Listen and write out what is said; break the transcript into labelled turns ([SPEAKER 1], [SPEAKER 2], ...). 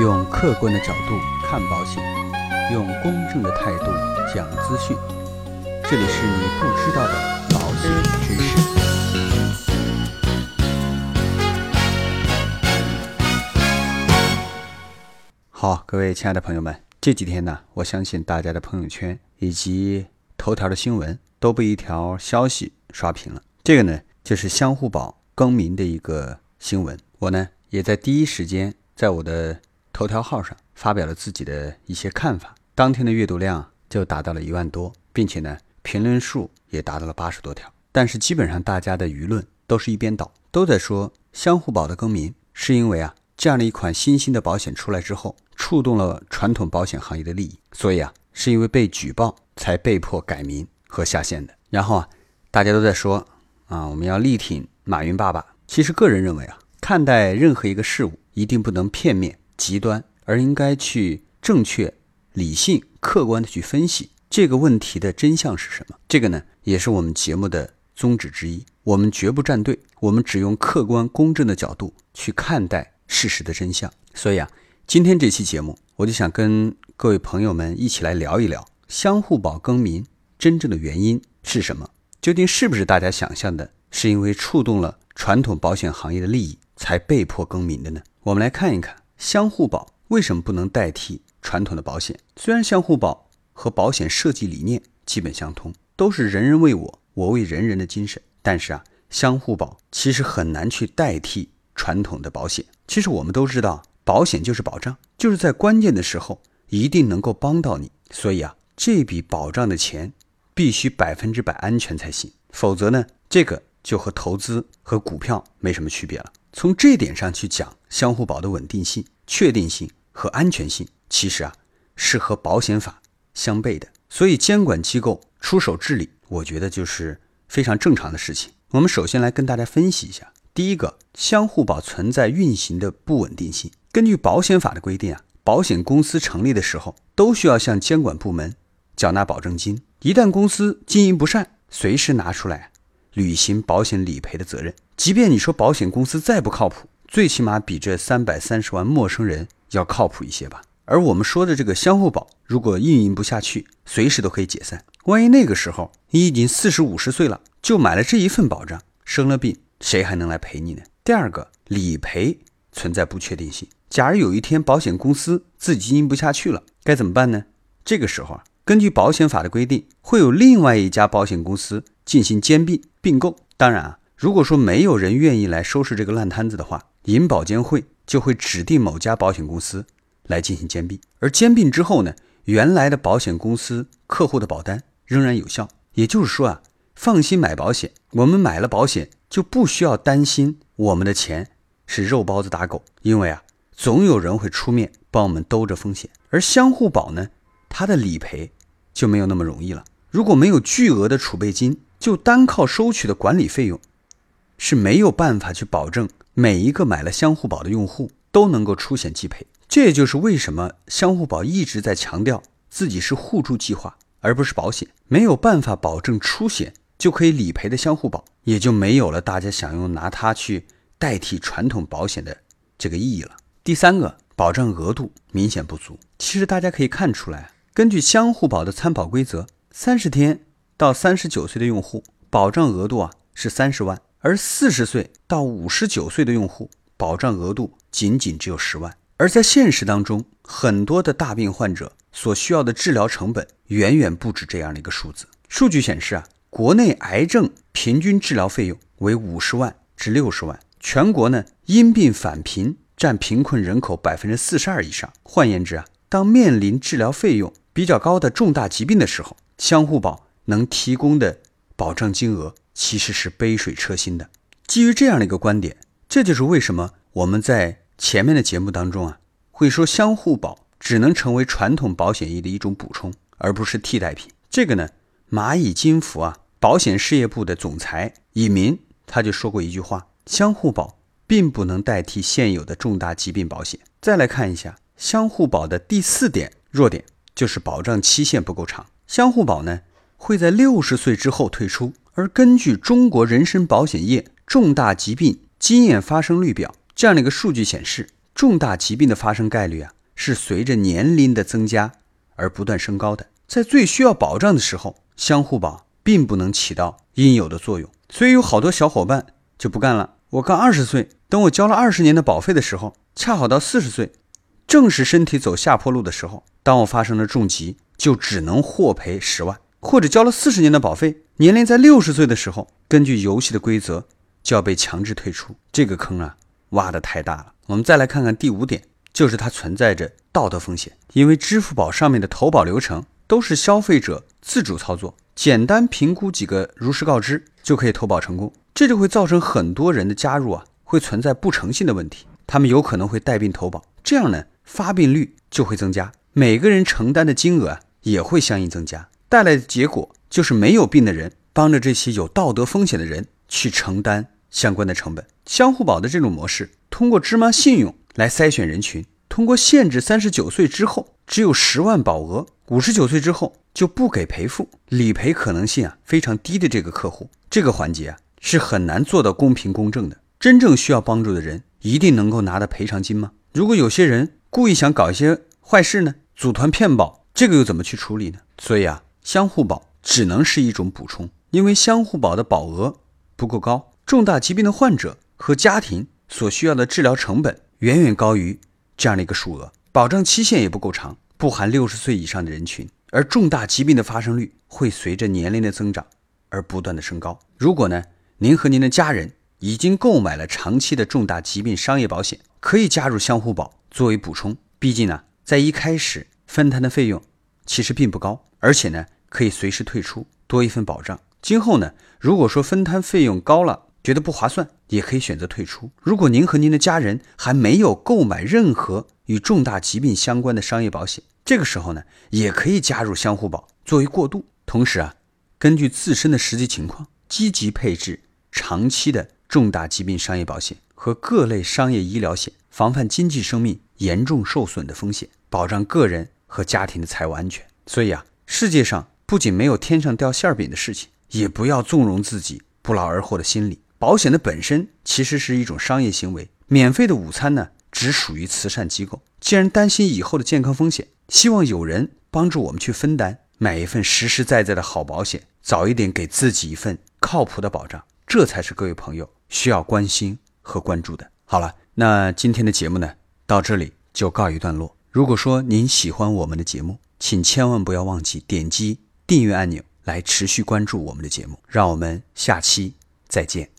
[SPEAKER 1] 用客观的角度看保险，用公正的态度讲资讯。这里是你不知道的保险知识。好，各位亲爱的朋友们，这几天呢，我相信大家的朋友圈以及头条的新闻都被一条消息刷屏了。这个呢，就是相互保更名的一个新闻。我呢，也在第一时间在我的头条号上发表了自己的一些看法。当天的阅读量就达到了一万多，并且呢，评论数也达到了八十多条。但是基本上大家的舆论都是一边倒，都在说相互保的更名是因为啊，这样的一款新兴的保险出来之后。触动了传统保险行业的利益，所以啊，是因为被举报才被迫改名和下线的。然后啊，大家都在说啊，我们要力挺马云爸爸。其实个人认为啊，看待任何一个事物，一定不能片面、极端，而应该去正确、理性、客观的去分析这个问题的真相是什么。这个呢，也是我们节目的宗旨之一。我们绝不站队，我们只用客观公正的角度去看待事实的真相。所以啊。今天这期节目，我就想跟各位朋友们一起来聊一聊相互保更名真正的原因是什么？究竟是不是大家想象的，是因为触动了传统保险行业的利益才被迫更名的呢？我们来看一看相互保为什么不能代替传统的保险。虽然相互保和保险设计理念基本相通，都是人人为我，我为人人的精神，但是啊，相互保其实很难去代替传统的保险。其实我们都知道。保险就是保障，就是在关键的时候一定能够帮到你。所以啊，这笔保障的钱必须百分之百安全才行，否则呢，这个就和投资和股票没什么区别了。从这点上去讲，相互保的稳定性、确定性和安全性，其实啊是和保险法相悖的。所以监管机构出手治理，我觉得就是非常正常的事情。我们首先来跟大家分析一下，第一个，相互保存在运行的不稳定性。根据保险法的规定啊，保险公司成立的时候都需要向监管部门缴纳保证金。一旦公司经营不善，随时拿出来履行保险理赔的责任。即便你说保险公司再不靠谱，最起码比这三百三十万陌生人要靠谱一些吧。而我们说的这个相互保，如果运营不下去，随时都可以解散。万一那个时候你已经四十五十岁了，就买了这一份保障，生了病，谁还能来赔你呢？第二个，理赔存在不确定性。假如有一天保险公司自己经营不下去了，该怎么办呢？这个时候啊，根据保险法的规定，会有另外一家保险公司进行兼并并购。当然啊，如果说没有人愿意来收拾这个烂摊子的话，银保监会就会指定某家保险公司来进行兼并。而兼并之后呢，原来的保险公司客户的保单仍然有效。也就是说啊，放心买保险，我们买了保险就不需要担心我们的钱是肉包子打狗，因为啊。总有人会出面帮我们兜着风险，而相互保呢，它的理赔就没有那么容易了。如果没有巨额的储备金，就单靠收取的管理费用，是没有办法去保证每一个买了相互保的用户都能够出险即赔。这也就是为什么相互保一直在强调自己是互助计划，而不是保险。没有办法保证出险就可以理赔的相互保，也就没有了大家想用拿它去代替传统保险的这个意义了。第三个保障额度明显不足。其实大家可以看出来，根据相互保的参保规则，三十天到三十九岁的用户保障额度啊是三十万，而四十岁到五十九岁的用户保障额度仅仅只有十万。而在现实当中，很多的大病患者所需要的治疗成本远远不止这样的一个数字。数据显示啊，国内癌症平均治疗费用为五十万至六十万，全国呢因病返贫。占贫困人口百分之四十二以上。换言之啊，当面临治疗费用比较高的重大疾病的时候，相互保能提供的保障金额其实是杯水车薪的。基于这样的一个观点，这就是为什么我们在前面的节目当中啊，会说相互保只能成为传统保险业的一种补充，而不是替代品。这个呢，蚂蚁金服啊，保险事业部的总裁尹民他就说过一句话：相互保。并不能代替现有的重大疾病保险。再来看一下相互保的第四点弱点，就是保障期限不够长。相互保呢会在六十岁之后退出，而根据中国人身保险业重大疾病经验发生率表这样的一个数据显示，重大疾病的发生概率啊，是随着年龄的增加而不断升高的。在最需要保障的时候，相互保并不能起到应有的作用。所以有好多小伙伴就不干了。我刚二十岁，等我交了二十年的保费的时候，恰好到四十岁，正是身体走下坡路的时候。当我发生了重疾，就只能获赔十万；或者交了四十年的保费，年龄在六十岁的时候，根据游戏的规则就要被强制退出。这个坑啊，挖的太大了。我们再来看看第五点，就是它存在着道德风险，因为支付宝上面的投保流程都是消费者自主操作，简单评估几个如实告知就可以投保成功。这就会造成很多人的加入啊，会存在不诚信的问题。他们有可能会带病投保，这样呢，发病率就会增加，每个人承担的金额啊也会相应增加，带来的结果就是没有病的人帮着这些有道德风险的人去承担相关的成本。相互保的这种模式，通过芝麻信用来筛选人群，通过限制三十九岁之后只有十万保额，五十九岁之后就不给赔付，理赔可能性啊非常低的这个客户，这个环节啊。是很难做到公平公正的。真正需要帮助的人，一定能够拿到赔偿金吗？如果有些人故意想搞一些坏事呢，组团骗保，这个又怎么去处理呢？所以啊，相互保只能是一种补充，因为相互保的保额不够高，重大疾病的患者和家庭所需要的治疗成本远远高于这样的一个数额，保障期限也不够长，不含六十岁以上的人群，而重大疾病的发生率会随着年龄的增长而不断的升高。如果呢？您和您的家人已经购买了长期的重大疾病商业保险，可以加入相互保作为补充。毕竟呢，在一开始分摊的费用其实并不高，而且呢可以随时退出，多一份保障。今后呢，如果说分摊费用高了，觉得不划算，也可以选择退出。如果您和您的家人还没有购买任何与重大疾病相关的商业保险，这个时候呢，也可以加入相互保作为过渡。同时啊，根据自身的实际情况，积极配置。长期的重大疾病商业保险和各类商业医疗险，防范经济生命严重受损的风险，保障个人和家庭的财务安全。所以啊，世界上不仅没有天上掉馅饼的事情，也不要纵容自己不劳而获的心理。保险的本身其实是一种商业行为，免费的午餐呢，只属于慈善机构。既然担心以后的健康风险，希望有人帮助我们去分担，买一份实实在在的好保险，早一点给自己一份靠谱的保障。这才是各位朋友需要关心和关注的。好了，那今天的节目呢，到这里就告一段落。如果说您喜欢我们的节目，请千万不要忘记点击订阅按钮来持续关注我们的节目。让我们下期再见。